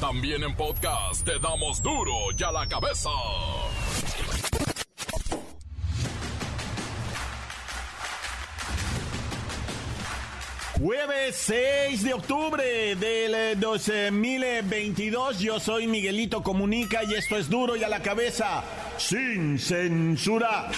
También en podcast te damos duro y a la cabeza. Jueves 6 de octubre del 2022, eh, yo soy Miguelito Comunica y esto es duro y a la cabeza, sin censura.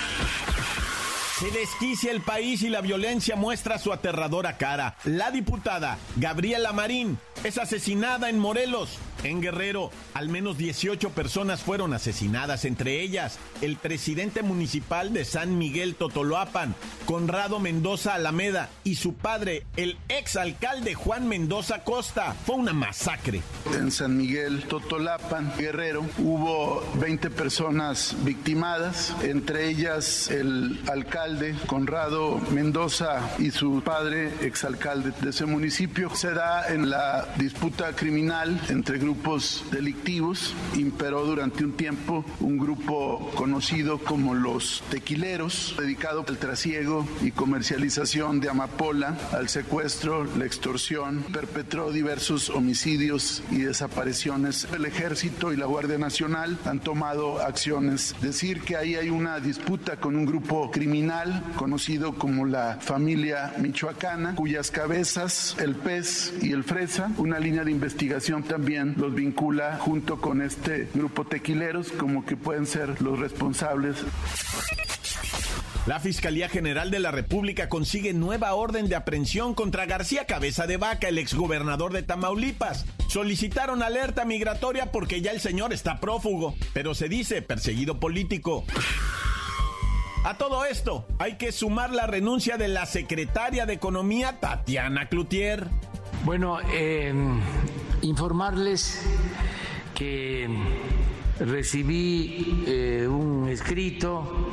Se desquicia el país y la violencia muestra su aterradora cara. La diputada Gabriela Marín es asesinada en Morelos. En Guerrero, al menos 18 personas fueron asesinadas, entre ellas el presidente municipal de San Miguel Totoloapan, Conrado Mendoza Alameda, y su padre, el exalcalde Juan Mendoza Costa. Fue una masacre. En San Miguel Totolapan, Guerrero, hubo 20 personas victimadas, entre ellas el alcalde Conrado Mendoza y su padre, exalcalde de ese municipio. Se da en la disputa criminal entre grupos grupos delictivos. Imperó durante un tiempo un grupo conocido como los tequileros, dedicado al trasiego y comercialización de amapola, al secuestro, la extorsión. Perpetró diversos homicidios y desapariciones. El ejército y la Guardia Nacional han tomado acciones. Decir que ahí hay una disputa con un grupo criminal conocido como la familia michoacana, cuyas cabezas, el pez y el fresa, una línea de investigación también los vincula junto con este grupo tequileros como que pueden ser los responsables. La Fiscalía General de la República consigue nueva orden de aprehensión contra García Cabeza de Vaca, el exgobernador de Tamaulipas. Solicitaron alerta migratoria porque ya el señor está prófugo, pero se dice perseguido político. A todo esto, hay que sumar la renuncia de la secretaria de Economía, Tatiana Cloutier. Bueno, eh, informarles que recibí eh, un escrito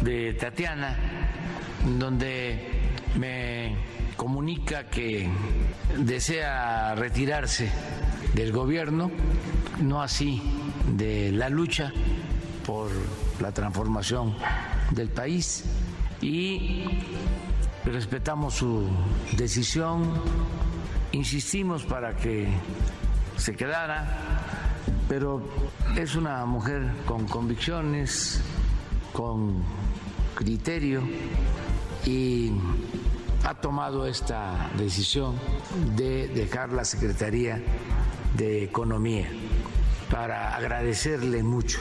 de Tatiana donde me comunica que desea retirarse del gobierno, no así de la lucha por la transformación del país. Y respetamos su decisión insistimos para que se quedara, pero es una mujer con convicciones, con criterio y ha tomado esta decisión de dejar la Secretaría de Economía para agradecerle mucho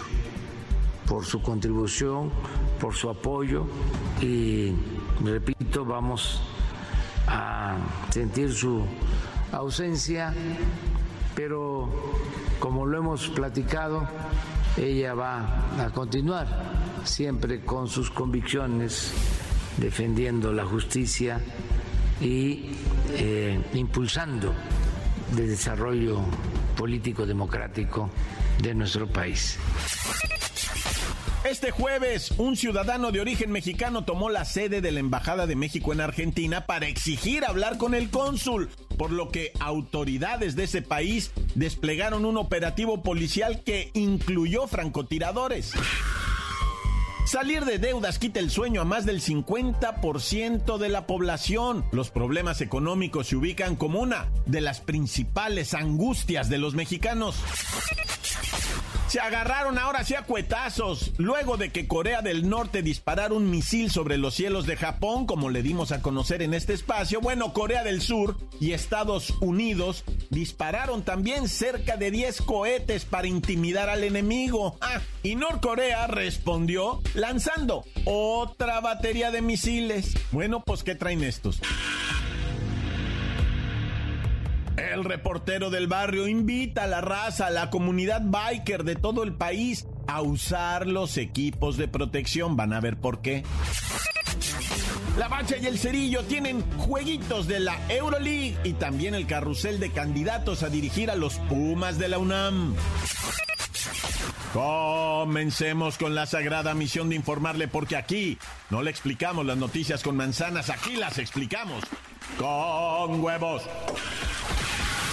por su contribución, por su apoyo y, repito, vamos a sentir su ausencia, pero como lo hemos platicado, ella va a continuar siempre con sus convicciones, defendiendo la justicia y eh, impulsando el desarrollo político democrático de nuestro país. Este jueves, un ciudadano de origen mexicano tomó la sede de la Embajada de México en Argentina para exigir hablar con el cónsul, por lo que autoridades de ese país desplegaron un operativo policial que incluyó francotiradores. Salir de deudas quita el sueño a más del 50% de la población. Los problemas económicos se ubican como una de las principales angustias de los mexicanos se agarraron ahora sí a cuetazos, luego de que Corea del Norte disparara un misil sobre los cielos de Japón, como le dimos a conocer en este espacio. Bueno, Corea del Sur y Estados Unidos dispararon también cerca de 10 cohetes para intimidar al enemigo. Ah, y Norcorea respondió lanzando otra batería de misiles. Bueno, pues ¿qué traen estos? Reportero del barrio invita a la raza, a la comunidad biker de todo el país a usar los equipos de protección. Van a ver por qué. La Bacha y el Cerillo tienen jueguitos de la Euroleague y también el carrusel de candidatos a dirigir a los Pumas de la UNAM. Comencemos con la sagrada misión de informarle porque aquí no le explicamos las noticias con manzanas, aquí las explicamos con huevos.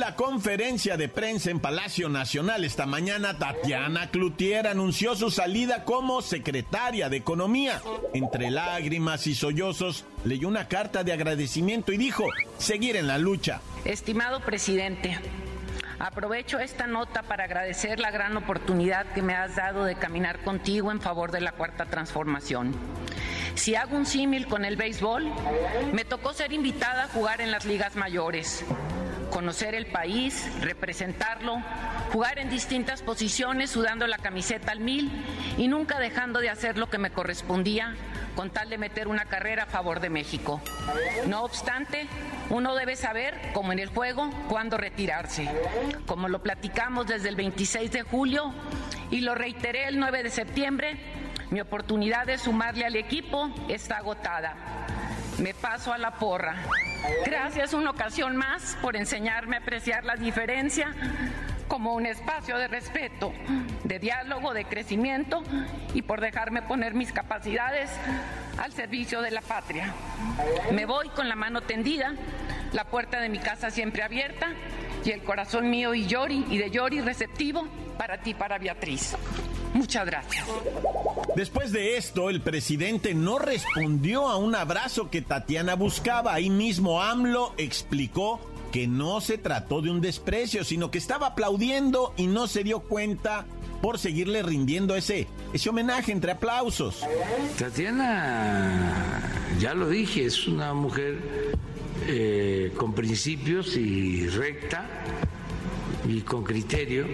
La conferencia de prensa en Palacio Nacional esta mañana, Tatiana Cloutier anunció su salida como secretaria de Economía. Entre lágrimas y sollozos, leyó una carta de agradecimiento y dijo, seguir en la lucha. Estimado presidente, Aprovecho esta nota para agradecer la gran oportunidad que me has dado de caminar contigo en favor de la cuarta transformación. Si hago un símil con el béisbol, me tocó ser invitada a jugar en las ligas mayores conocer el país, representarlo, jugar en distintas posiciones sudando la camiseta al mil y nunca dejando de hacer lo que me correspondía con tal de meter una carrera a favor de México. No obstante, uno debe saber, como en el juego, cuándo retirarse. Como lo platicamos desde el 26 de julio y lo reiteré el 9 de septiembre, mi oportunidad de sumarle al equipo está agotada. Me paso a la porra. Gracias una ocasión más por enseñarme a apreciar la diferencia como un espacio de respeto, de diálogo, de crecimiento y por dejarme poner mis capacidades al servicio de la patria. Me voy con la mano tendida, la puerta de mi casa siempre abierta y el corazón mío y Yori y de Yori receptivo para ti, para Beatriz. Muchas gracias. Después de esto, el presidente no respondió a un abrazo que Tatiana buscaba. Ahí mismo AMLO explicó que no se trató de un desprecio, sino que estaba aplaudiendo y no se dio cuenta por seguirle rindiendo ese, ese homenaje entre aplausos. Tatiana, ya lo dije, es una mujer eh, con principios y recta y con criterio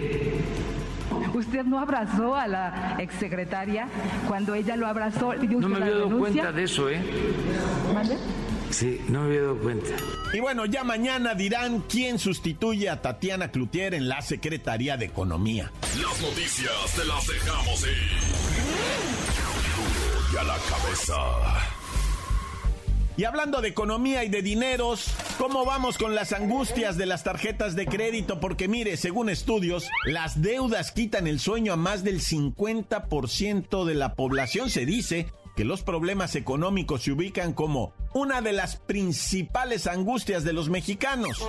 Usted no abrazó a la exsecretaria cuando ella lo abrazó. no me había dado cuenta de eso, ¿eh? ¿Vale? Sí, no me había dado cuenta. Y bueno, ya mañana dirán quién sustituye a Tatiana Cloutier en la Secretaría de Economía. Las noticias te las dejamos ir. Y a la cabeza. Y hablando de economía y de dineros, ¿cómo vamos con las angustias de las tarjetas de crédito? Porque mire, según estudios, las deudas quitan el sueño a más del 50% de la población. Se dice que los problemas económicos se ubican como una de las principales angustias de los mexicanos.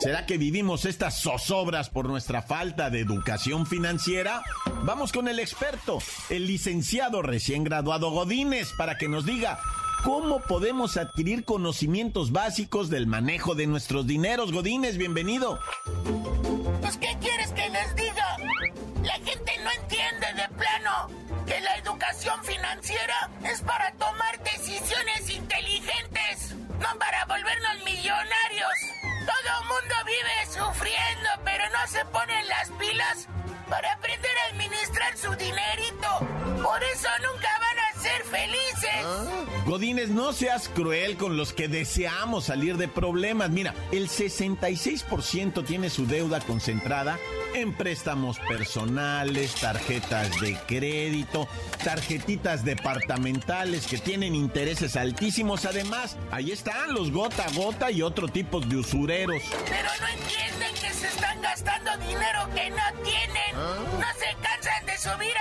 ¿Será que vivimos estas zozobras por nuestra falta de educación financiera? Vamos con el experto, el licenciado recién graduado Godínez, para que nos diga ¿Cómo podemos adquirir conocimientos básicos del manejo de nuestros dineros? Godínez, bienvenido. Pues, ¿qué quieres que les diga? La gente no entiende de plano que la educación financiera es para tomar decisiones inteligentes, no para volvernos millonarios. Todo mundo vive sufriendo, pero no se ponen las pilas para aprender a administrar su dinerito. Por eso nunca van a ser felices. ¿Ah? Godínez, no seas cruel con los que deseamos salir de problemas. Mira, el 66% tiene su deuda concentrada en préstamos personales, tarjetas de crédito, tarjetitas departamentales que tienen intereses altísimos. Además, ahí están los gota a gota y otro tipo de usureros. Pero no entienden que se están gastando dinero que no tienen. ¿Ah? No se cansan de subir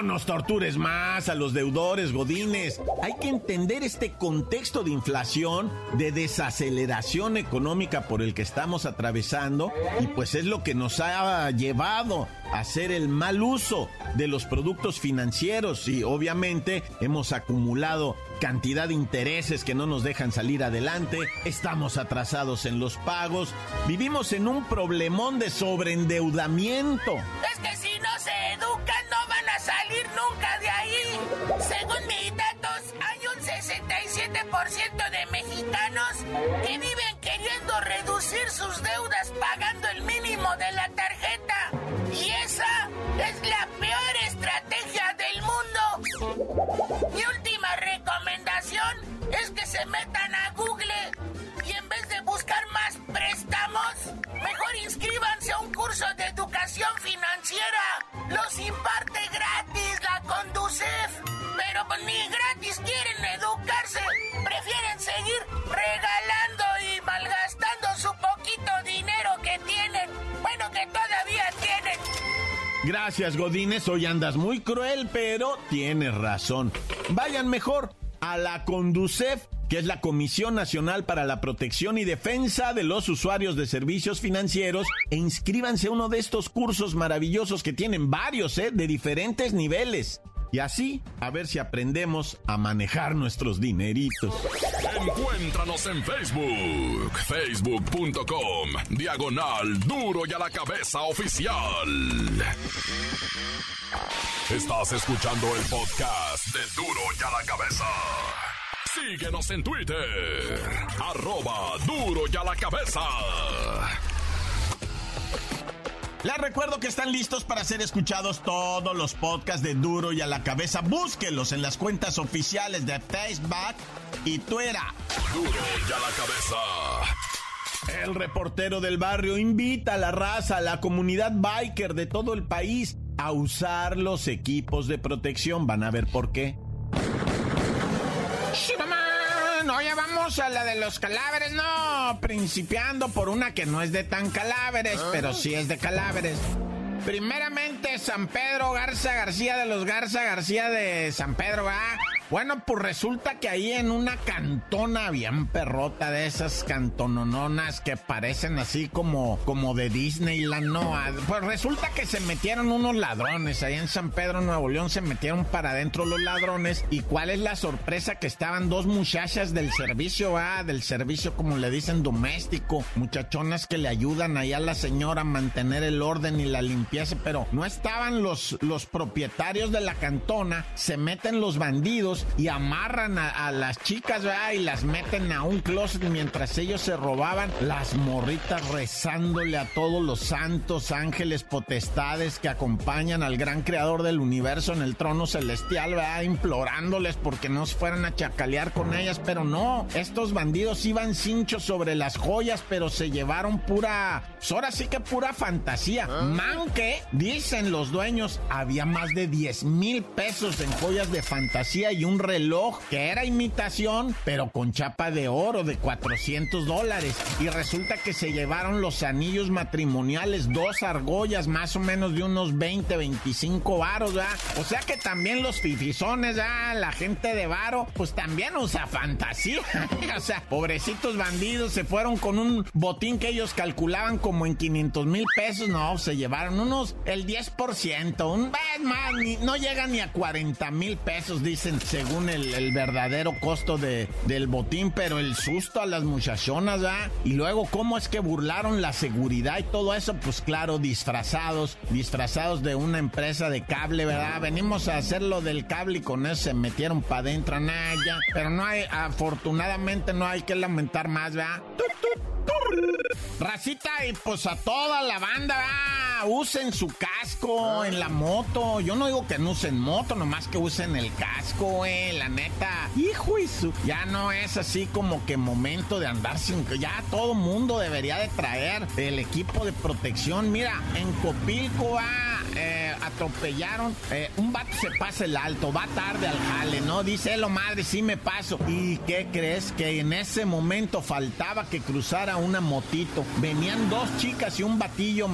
No nos tortures más a los deudores, Godines. Hay que entender este contexto de inflación, de desaceleración económica por el que estamos atravesando y pues es lo que nos ha llevado a hacer el mal uso de los productos financieros y obviamente hemos acumulado cantidad de intereses que no nos dejan salir adelante, estamos atrasados en los pagos, vivimos en un problemón de sobreendeudamiento. Es que de mexicanos que viven queriendo reducir sus deudas pagando el mínimo de la tarjeta. Y esa es la peor estrategia del mundo. Mi última recomendación se metan a Google y en vez de buscar más préstamos, mejor inscríbanse a un curso de educación financiera. Los imparte gratis la Conducef. Pero ni gratis quieren educarse. Gracias, Godínez. Hoy andas muy cruel, pero tienes razón. Vayan mejor a la Conducef, que es la Comisión Nacional para la Protección y Defensa de los Usuarios de Servicios Financieros, e inscríbanse a uno de estos cursos maravillosos que tienen varios, ¿eh? De diferentes niveles. Y así, a ver si aprendemos a manejar nuestros dineritos. Encuéntranos en Facebook, facebook.com, diagonal duro y a la cabeza oficial. Estás escuchando el podcast de duro y a la cabeza. Síguenos en Twitter, arroba duro y a la cabeza. Les recuerdo que están listos para ser escuchados todos los podcasts de Duro y a la cabeza. Búsquenlos en las cuentas oficiales de Facebook y Twitter. Duro y a la cabeza. El reportero del barrio invita a la raza, a la comunidad biker de todo el país a usar los equipos de protección. Van a ver por qué. No, ya vamos a la de los cadáveres, no. Principiando por una que no es de tan cadáveres, pero sí es de cadáveres. Primeramente, San Pedro Garza García de los Garza García de San Pedro, ¿ah? Bueno, pues resulta que ahí en una cantona bien perrota de esas cantonononas que parecen así como, como de Disneyland, ¿no? Ah, Pues resulta que se metieron unos ladrones. Ahí en San Pedro, Nuevo León, se metieron para adentro los ladrones. ¿Y cuál es la sorpresa? Que estaban dos muchachas del servicio, ah, del servicio, como le dicen, doméstico. Muchachonas que le ayudan ahí a la señora a mantener el orden y la limpieza. Pero no estaban los, los propietarios de la cantona. Se meten los bandidos y amarran a, a las chicas, ¿verdad? Y las meten a un closet mientras ellos se robaban las morritas rezándole a todos los santos ángeles potestades que acompañan al gran creador del universo en el trono celestial, ¿verdad? Implorándoles porque no se fueran a chacalear con ellas, pero no, estos bandidos iban cinchos sobre las joyas, pero se llevaron pura, pues ahora sí que pura fantasía. Man que, dicen los dueños, había más de 10 mil pesos en joyas de fantasía y un reloj que era imitación, pero con chapa de oro de 400 dólares. Y resulta que se llevaron los anillos matrimoniales, dos argollas, más o menos de unos 20, 25 varos, ¿verdad? O sea que también los fifizones, ¿verdad? La gente de varo, pues también usa fantasía. o sea, pobrecitos bandidos se fueron con un botín que ellos calculaban como en 500 mil pesos. No, se llevaron unos, el 10%, un no llega ni a 40 mil pesos, dicen, según el, verdadero costo de, del botín, pero el susto a las muchachonas, ¿verdad? Y luego, ¿cómo es que burlaron la seguridad y todo eso? Pues claro, disfrazados, disfrazados de una empresa de cable, ¿verdad? Venimos a hacer lo del cable y con eso se metieron para adentro, nada. Pero no hay, afortunadamente no hay que lamentar más, ¿verdad? Racita y pues a toda la banda, ¿verdad? Usen su casco en la moto. Yo no digo que no usen moto, nomás que usen el casco, güey. La neta, hijo y su. Ya no es así como que momento de andar sin. Ya todo mundo debería de traer el equipo de protección. Mira, en Copilco va. eh, atropellaron, eh, un vato se pasa el alto, va tarde al jale, ¿no? Dice, lo madre, sí me paso. ¿Y qué crees? Que en ese momento faltaba que cruzara una motito. Venían dos chicas y un batillo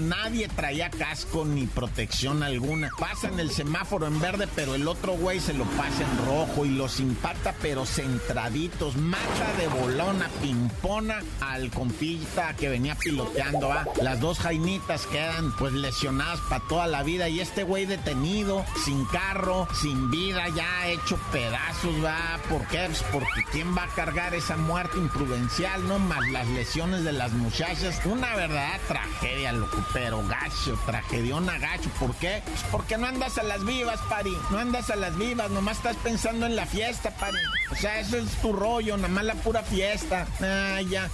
Nadie traía casco ni protección alguna. Pasan el semáforo en verde, pero el otro güey se lo pasa en rojo y los impacta, pero centraditos. Mata de bolona, pimpona al compita que venía piloteando, ¿va? Las dos jainitas quedan pues lesionadas para toda la vida y este güey detenido, sin carro, sin vida, ya hecho pedazos, ¿va? ¿Por qué? Pues porque ¿quién va a cargar esa muerte imprudencial, no? Más las lesiones de las muchachas. Una verdadera tragedia, loco, pero gacho, tragediona gacho. ¿Por qué? Pues porque no andas a las vivas, pari. No andas a las vivas, nomás estás pensando en la fiesta, pari. O sea, eso es tu rollo, nada más la pura fiesta. Ah, ya.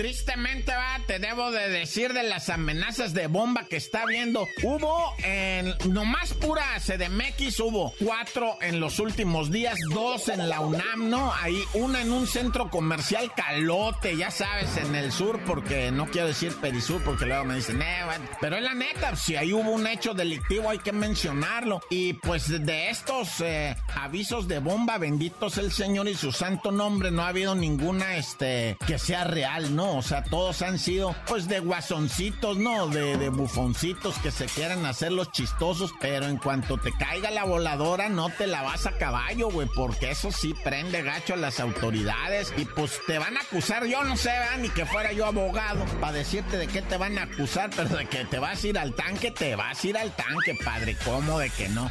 Tristemente va, te debo de decir de las amenazas de bomba que está viendo. Hubo en nomás pura CDMX, hubo cuatro en los últimos días, dos en la UNAM, ¿no? Ahí, una en un centro comercial calote, ya sabes, en el sur, porque no quiero decir Perisur, porque luego me dicen, eh, bueno. pero es la neta, si ahí hubo un hecho delictivo hay que mencionarlo. Y pues de estos eh, avisos de bomba, benditos el Señor y su santo nombre, no ha habido ninguna, este, que sea real, ¿no? O sea, todos han sido, pues, de guasoncitos, ¿no? De, bufoncitos que se quieran hacer los chistosos, pero en cuanto te caiga la voladora, no te la vas a caballo, güey, porque eso sí prende gacho a las autoridades y pues te van a acusar, yo no sé, ni que fuera yo abogado para decirte de qué te van a acusar, pero de que te vas a ir al tanque, te vas a ir al tanque, padre, ¿cómo de que no?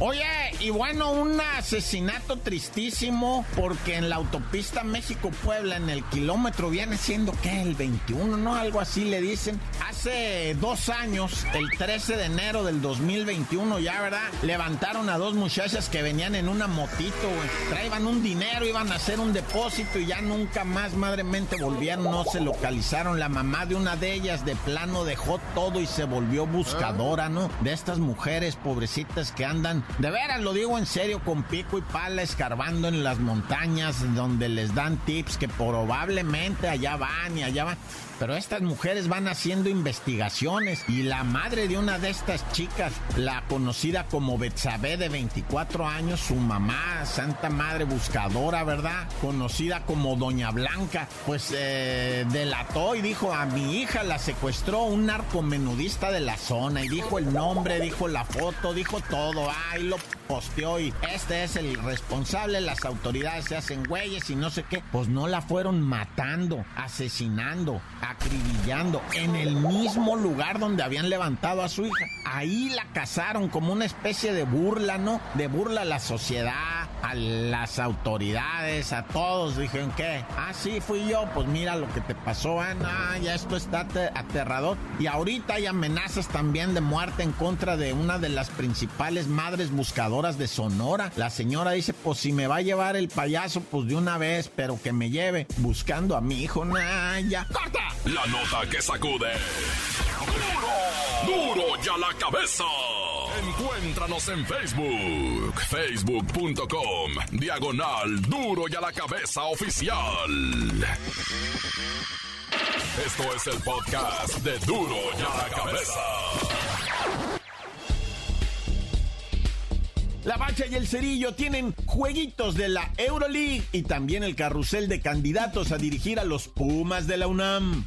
Oye, y bueno, un asesinato tristísimo porque en la autopista México-Puebla, en el kilómetro, viene siendo que el 21, ¿no? Algo así le dicen. Hace dos años, el 13 de enero del 2021, ya, ¿verdad? Levantaron a dos muchachas que venían en una motito. Traían un dinero, iban a hacer un depósito y ya nunca más, madremente, volvieron, no se localizaron. La mamá de una de ellas de plano dejó todo y se volvió buscadora, ¿no? De estas mujeres pobrecitas que andan de veras, lo digo en serio, con pico y pala escarbando en las montañas donde les dan tips que probablemente allá van y allá van. Pero estas mujeres van haciendo investigaciones y la madre de una de estas chicas, la conocida como Betsabe de 24 años, su mamá, Santa Madre Buscadora, ¿verdad? Conocida como Doña Blanca, pues eh, delató y dijo a mi hija la secuestró un narcomenudista de la zona y dijo el nombre, dijo la foto, dijo todo, ay, lo posteó y este es el responsable, las autoridades se hacen güeyes y no sé qué, pues no la fueron matando, asesinando, acribillando en el mismo lugar donde habían levantado a su hija. Ahí la cazaron como una especie de burla, ¿no? De burla a la sociedad, a las autoridades, a todos. Dijeron, ¿qué? Ah, sí, fui yo. Pues mira lo que te pasó, Ana. ya esto está aterrador. Y ahorita hay amenazas también de muerte en contra de una de las principales madres buscadoras de Sonora. La señora dice, pues si me va a llevar el payaso, pues de una vez, pero que me lleve buscando a mi hijo. Nah, ya. ¡Corta! La nota que sacude. ¡Duro! ¡Duro ya la cabeza! Encuéntranos en Facebook, facebook.com, diagonal Duro y a la cabeza oficial. Esto es el podcast de Duro y a la cabeza. La Bacha y el Cerillo tienen jueguitos de la Euroleague y también el carrusel de candidatos a dirigir a los Pumas de la UNAM.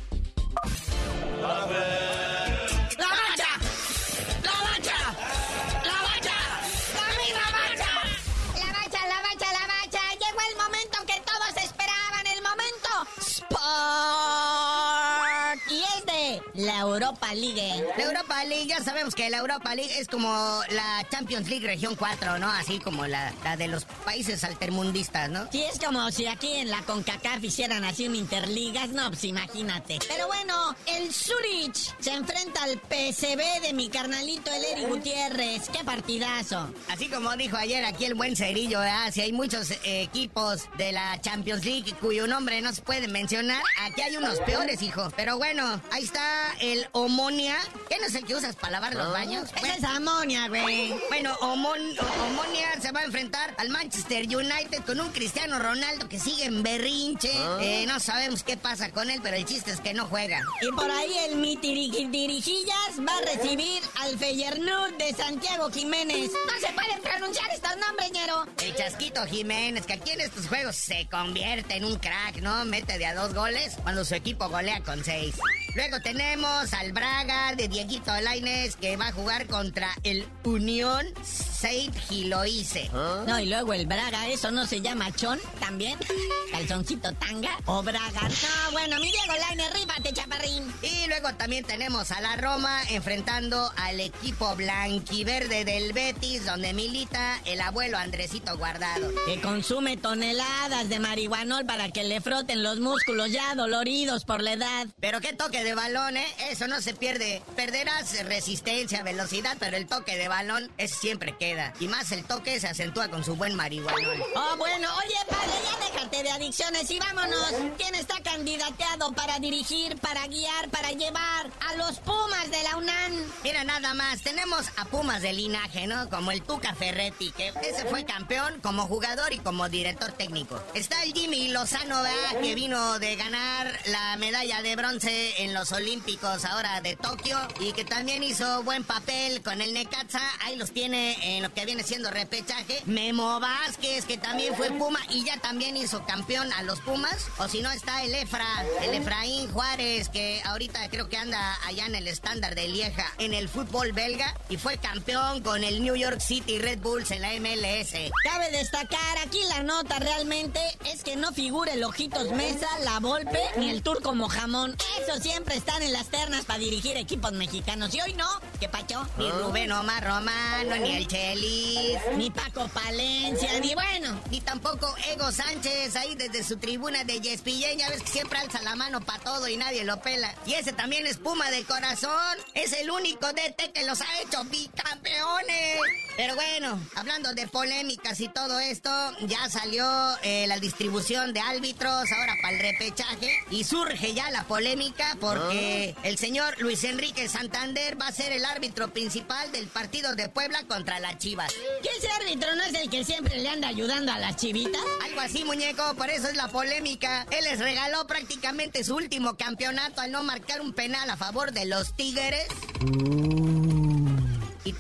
Europa League. La Europa League, ya sabemos que la Europa League es como la Champions League Región 4, ¿no? Así como la, de los países altermundistas, ¿no? Sí, es como si aquí en la CONCACAF hicieran así un interligas, no, pues imagínate. Pero bueno, el Zurich se enfrenta al PSB de mi carnalito el Eri Gutiérrez. ¡Qué partidazo! Así como dijo ayer aquí el buen Cerillo, ¿verdad? Si hay muchos equipos de la Champions League cuyo nombre no se puede mencionar, aquí hay unos peores, hijo. Pero bueno, ahí está el Omonia. ¿Qué no es el que usas para lavar los baños? Esa es amonia, güey. Bueno, Omonia se va a enfrentar al Manchester United con un Cristiano Ronaldo que sigue en berrinche. ¿Ah? Eh, no sabemos qué pasa con él, pero el chiste es que no juega. Y por ahí el Mitirijillas va a recibir al Feyernud de Santiago Jiménez. No se pueden pronunciar estos nombres, ñero. El Chasquito Jiménez, que aquí en estos juegos se convierte en un crack, ¿no? Mete de a dos goles cuando su equipo golea con seis. Luego tenemos al Braga de Dieguito Laines que va a jugar contra el Unión Saint Giloise. ¿Ah? No, y luego el Braga, ¿eso no se llama chon también? ¿Calzoncito tanga o Braga? No, bueno, mi Diego Laines, ríbate, chaparrín. Y luego también tenemos a la Roma enfrentando al equipo blanquiverde del Betis, donde milita el abuelo Andresito Guardado. Que consume toneladas de marihuanol para que le froten los músculos ya doloridos por la edad. Pero qué toque de balón, ¿eh? Eso no se pierde. Perderás resistencia, velocidad, pero el toque de balón es siempre que peda. Y más el toque se acentúa con su buen marihuanol. Oh, bueno, oye, padre, ya déjate de adicciones y vámonos. ¿Quién está candidateado para dirigir, para guiar, para llevar a los Pumas de la UNAM? Mira, nada más, tenemos a Pumas de linaje, ¿no? Como el Tuca Ferretti, que ese fue campeón como jugador y como director técnico. Está el Jimmy Lozano, ¿verdad? Que vino de ganar la medalla de bronce en los Olímpicos ahora de Tokio y que también hizo buen papel con el Necaxa. Ahí los tiene en lo que viene siendo repechaje. Memo Vázquez, que también fue Puma y ya también hizo campeón a los Pumas. O si no, está el Efra, el Efraín Juárez, que ahorita creo que anda allá en el estándar de Lieja en el fútbol belga y fue campeón con el New York City Red Bulls en la MLS. Cabe destacar aquí la nota realmente que no figura el Ojitos Mesa, la Volpe ni el Turco Mojamón. Eso siempre están en las ternas para dirigir equipos mexicanos. Y hoy no, ¿qué pacho? Ni Rubén Omar Romano, ni el Chelis, ni Paco Palencia, ni bueno. Ni tampoco Ego Sánchez ahí desde su tribuna de Yespillén. Ya ves que siempre alza la mano para todo y nadie lo pela. Y ese también es Puma de corazón. Es el único DT que los ha hecho bicampeones. Pero bueno, hablando de polémicas y todo esto, ya salió eh, la distribución de árbitros ahora para el repechaje y surge ya la polémica porque el señor Luis Enrique Santander va a ser el árbitro principal del partido de Puebla contra las Chivas. ¿Qué ese árbitro no es el que siempre le anda ayudando a las chivitas? Algo así, muñeco, por eso es la polémica. Él les regaló prácticamente su último campeonato al no marcar un penal a favor de los Tigres. Y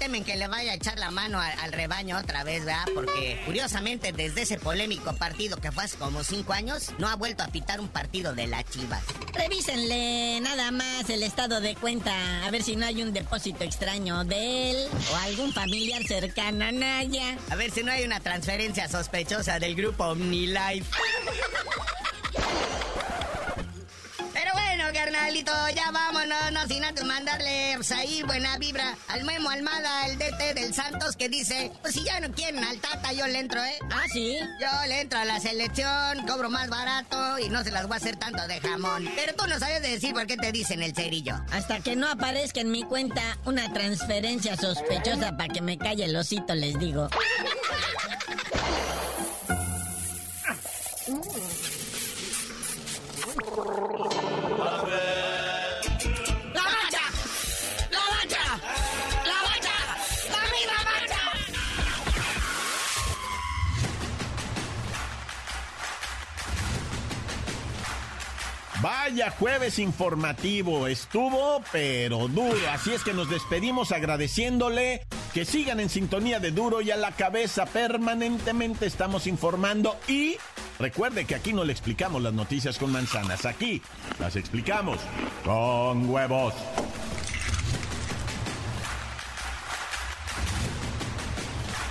temen que le vaya a echar la mano al, al rebaño otra vez, ¿verdad? Porque curiosamente desde ese polémico partido que fue hace como cinco años, no ha vuelto a pitar un partido de la Chivas. Revísenle nada más el estado de cuenta, a ver si no hay un depósito extraño de él o algún familiar cercano a Naya. A ver si no hay una transferencia sospechosa del grupo OmniLife. Carnalito, ya vámonos, no sin antes mandarle pues, ahí buena vibra al Memo Almada, el DT del Santos, que dice, pues si ya no quieren al Tata, yo le entro, ¿eh? Ah, sí. Yo le entro a la selección, cobro más barato y no se las voy a hacer tanto de jamón. Pero tú no sabes de decir por qué te dicen el cerillo. Hasta que no aparezca en mi cuenta una transferencia sospechosa para que me calle el osito, les digo. Vaya jueves informativo, estuvo pero duro, así es que nos despedimos agradeciéndole que sigan en sintonía de duro y a la cabeza, permanentemente estamos informando y recuerde que aquí no le explicamos las noticias con manzanas, aquí las explicamos con huevos.